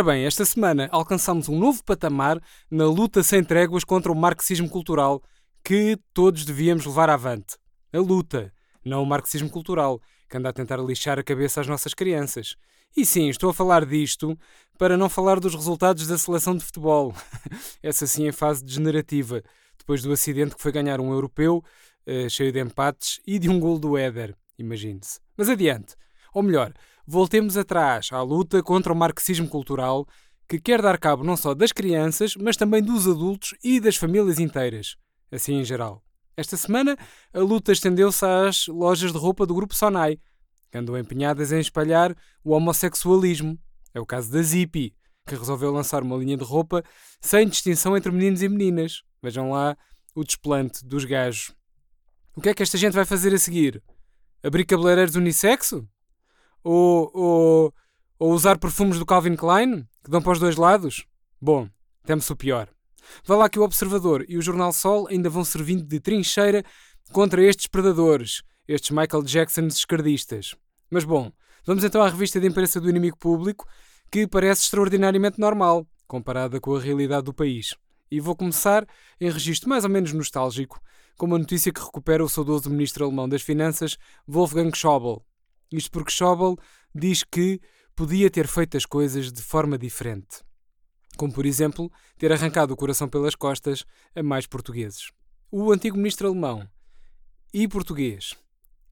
Ora bem, esta semana alcançamos um novo patamar na luta sem tréguas contra o marxismo cultural que todos devíamos levar avante. A luta, não o marxismo cultural, que anda a tentar lixar a cabeça às nossas crianças. E sim, estou a falar disto para não falar dos resultados da seleção de futebol. Essa sim é fase degenerativa, depois do acidente que foi ganhar um europeu, uh, cheio de empates, e de um gol do Éder, imagine-se. Mas adiante. Ou melhor, voltemos atrás à luta contra o marxismo cultural que quer dar cabo não só das crianças, mas também dos adultos e das famílias inteiras, assim em geral. Esta semana, a luta estendeu-se às lojas de roupa do grupo Sonai, que andam empenhadas em espalhar o homossexualismo. É o caso da Zippy, que resolveu lançar uma linha de roupa sem distinção entre meninos e meninas. Vejam lá o desplante dos gajos. O que é que esta gente vai fazer a seguir? Abrir cabeleireiros unissexo? Ou, ou, ou usar perfumes do Calvin Klein, que dão para os dois lados? Bom, temos o pior. Vá lá que o Observador e o Jornal Sol ainda vão servindo de trincheira contra estes predadores, estes Michael Jacksons esquerdistas. Mas bom, vamos então à revista de imprensa do inimigo público, que parece extraordinariamente normal, comparada com a realidade do país. E vou começar em registro mais ou menos nostálgico, com uma notícia que recupera o saudoso ministro alemão das Finanças, Wolfgang Schäuble, isto porque Schauble diz que podia ter feito as coisas de forma diferente. Como, por exemplo, ter arrancado o coração pelas costas a mais portugueses. O antigo ministro alemão e português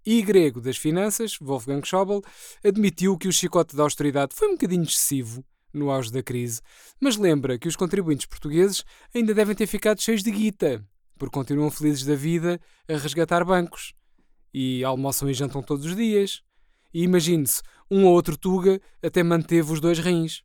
e grego das finanças, Wolfgang Schäuble, admitiu que o chicote da austeridade foi um bocadinho excessivo no auge da crise, mas lembra que os contribuintes portugueses ainda devem ter ficado cheios de guita, porque continuam felizes da vida a resgatar bancos e almoçam e jantam todos os dias. E imagine-se, um ou outro Tuga até manteve os dois rins.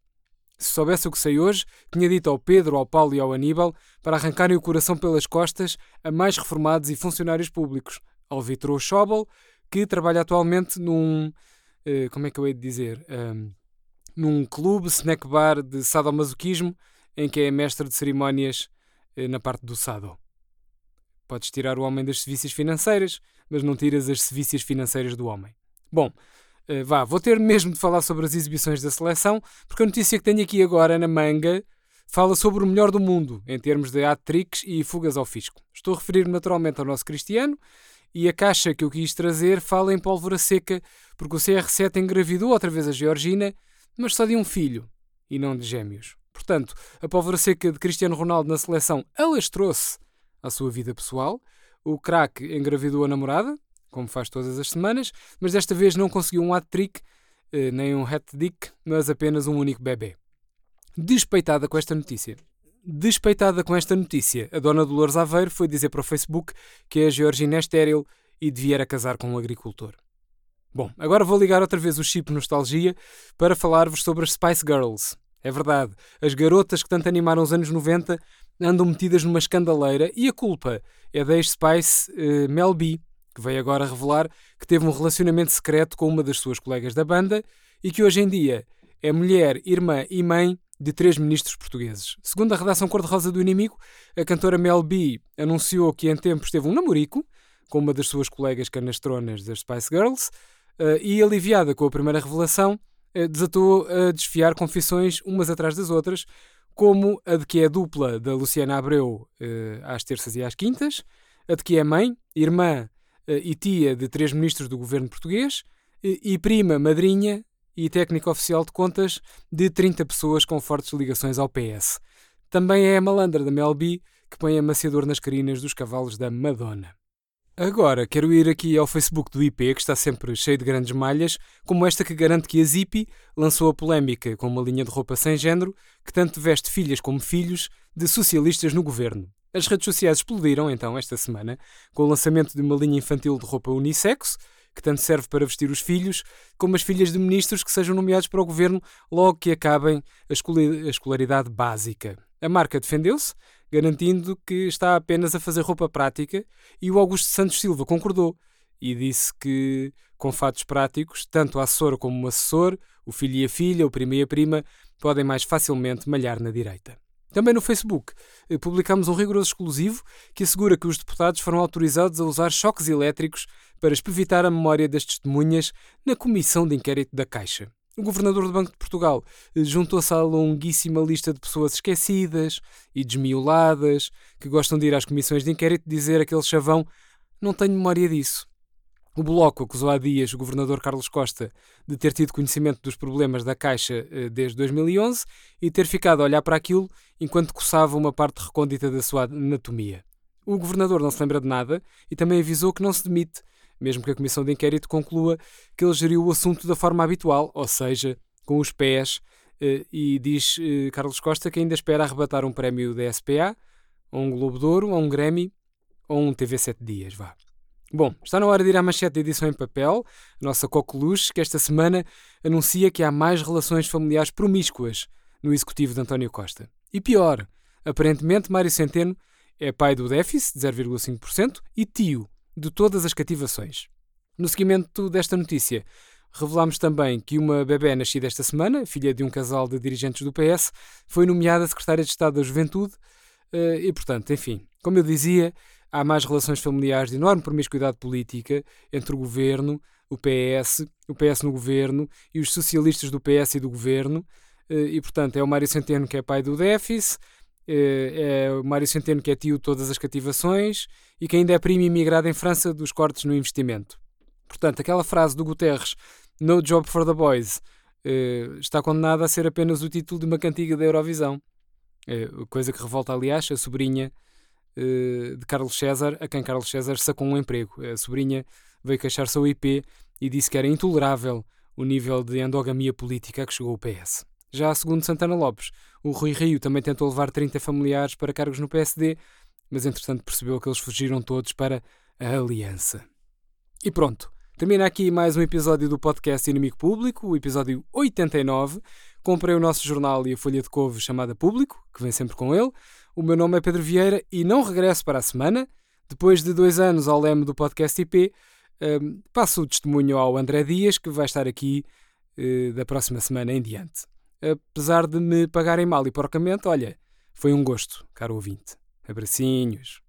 Se soubesse o que sei hoje, tinha dito ao Pedro, ao Paulo e ao Aníbal para arrancarem o coração pelas costas a mais reformados e funcionários públicos, ao Vitor Schobel, que trabalha atualmente num. Uh, como é que eu hei de dizer? Um, num clube, snack bar de sadomasoquismo, em que é mestre de cerimónias uh, na parte do sado. Podes tirar o homem das serviços financeiras, mas não tiras as serviços financeiras do homem. Bom, uh, vá, vou ter mesmo de falar sobre as exibições da seleção, porque a notícia que tenho aqui agora na manga fala sobre o melhor do mundo, em termos de hat-tricks e fugas ao fisco. Estou a referir naturalmente ao nosso Cristiano, e a caixa que eu quis trazer fala em pólvora seca, porque o CR7 engravidou outra vez a Georgina, mas só de um filho, e não de gêmeos. Portanto, a pólvora seca de Cristiano Ronaldo na seleção alastrou-se à sua vida pessoal. O craque engravidou a namorada, como faz todas as semanas, mas desta vez não conseguiu um hat-trick, eh, nem um hat-dick, mas apenas um único bebê. Despeitada com esta notícia. Despeitada com esta notícia, a dona Dolores Aveiro foi dizer para o Facebook que a Georgina é estéril e devia casar com um agricultor. Bom, agora vou ligar outra vez o chip nostalgia para falar-vos sobre as Spice Girls. É verdade, as garotas que tanto animaram os anos 90 andam metidas numa escandaleira e a culpa é da ex-Spice uh, Mel B, que veio agora revelar que teve um relacionamento secreto com uma das suas colegas da banda e que hoje em dia é mulher, irmã e mãe de três ministros portugueses. Segundo a redação cor-de-rosa do Inimigo, a cantora Mel B anunciou que em tempos teve um namorico com uma das suas colegas canastronas das Spice Girls uh, e, aliviada com a primeira revelação, uh, desatou a desfiar confissões umas atrás das outras, como a de que é dupla da Luciana Abreu uh, às terças e às quintas, a de que é mãe, irmã eh, e tia de três ministros do governo português e prima, madrinha e técnica oficial de contas de 30 pessoas com fortes ligações ao PS. Também é a malandra da Melby que põe amaciador nas carinas dos cavalos da Madonna. Agora quero ir aqui ao Facebook do IP, que está sempre cheio de grandes malhas, como esta que garante que a Zippy lançou a polémica com uma linha de roupa sem género que tanto veste filhas como filhos de socialistas no governo. As redes sociais explodiram então esta semana com o lançamento de uma linha infantil de roupa unissexo, que tanto serve para vestir os filhos, como as filhas de ministros que sejam nomeados para o governo logo que acabem a escolaridade básica. A marca defendeu-se, garantindo que está apenas a fazer roupa prática, e o Augusto Santos Silva concordou e disse que, com fatos práticos, tanto a assessora como o assessor, o filho e a filha, o primo e a prima, podem mais facilmente malhar na direita. Também no Facebook eh, publicamos um rigoroso exclusivo que assegura que os deputados foram autorizados a usar choques elétricos para espevitar a memória das testemunhas na comissão de inquérito da Caixa. O governador do Banco de Portugal eh, juntou-se à longuíssima lista de pessoas esquecidas e desmioladas que gostam de ir às comissões de inquérito dizer aquele chavão: não tenho memória disso. O Bloco acusou há dias o governador Carlos Costa de ter tido conhecimento dos problemas da Caixa eh, desde 2011 e ter ficado a olhar para aquilo enquanto coçava uma parte recôndita da sua anatomia. O governador não se lembra de nada e também avisou que não se demite, mesmo que a comissão de inquérito conclua que ele geriu o assunto da forma habitual, ou seja, com os pés, eh, e diz eh, Carlos Costa que ainda espera arrebatar um prémio da SPA, ou um Globo de Ouro, ou um Grammy, ou um TV 7 Dias, vá. Bom, está na hora de ir à manchete de edição em papel, nossa coqueluche, que esta semana anuncia que há mais relações familiares promíscuas no executivo de António Costa. E pior, aparentemente Mário Centeno é pai do déficit, de 0,5%, e tio de todas as cativações. No seguimento desta notícia, revelamos também que uma bebê nascida esta semana, filha de um casal de dirigentes do PS, foi nomeada secretária de Estado da Juventude eh, e, portanto, enfim, como eu dizia, há mais relações familiares de enorme promiscuidade política entre o governo, o PS, o PS no governo e os socialistas do PS e do governo. Eh, e, portanto, é o Mário Centeno que é pai do déficit, é o Mário Centeno que é tio de todas as cativações e que ainda é primo imigrado em França dos cortes no investimento. Portanto, aquela frase do Guterres, No Job for the Boys, eh, está condenada a ser apenas o título de uma cantiga da Eurovisão. Coisa que revolta, aliás, a sobrinha eh, de Carlos César, a quem Carlos César sacou um emprego. A sobrinha veio queixar-se ao IP e disse que era intolerável o nível de endogamia política a que chegou o PS. Já segundo Santana Lopes, o Rui Rio também tentou levar 30 familiares para cargos no PSD, mas entretanto percebeu que eles fugiram todos para a Aliança. E pronto, termina aqui mais um episódio do podcast Inimigo Público, o episódio 89. Comprei o nosso jornal e a folha de couve chamada Público, que vem sempre com ele. O meu nome é Pedro Vieira e não regresso para a semana. Depois de dois anos ao leme do podcast IP, um, passo o testemunho ao André Dias, que vai estar aqui uh, da próxima semana em diante. Apesar de me pagarem mal e porcamente, olha, foi um gosto, caro ouvinte. Abracinhos.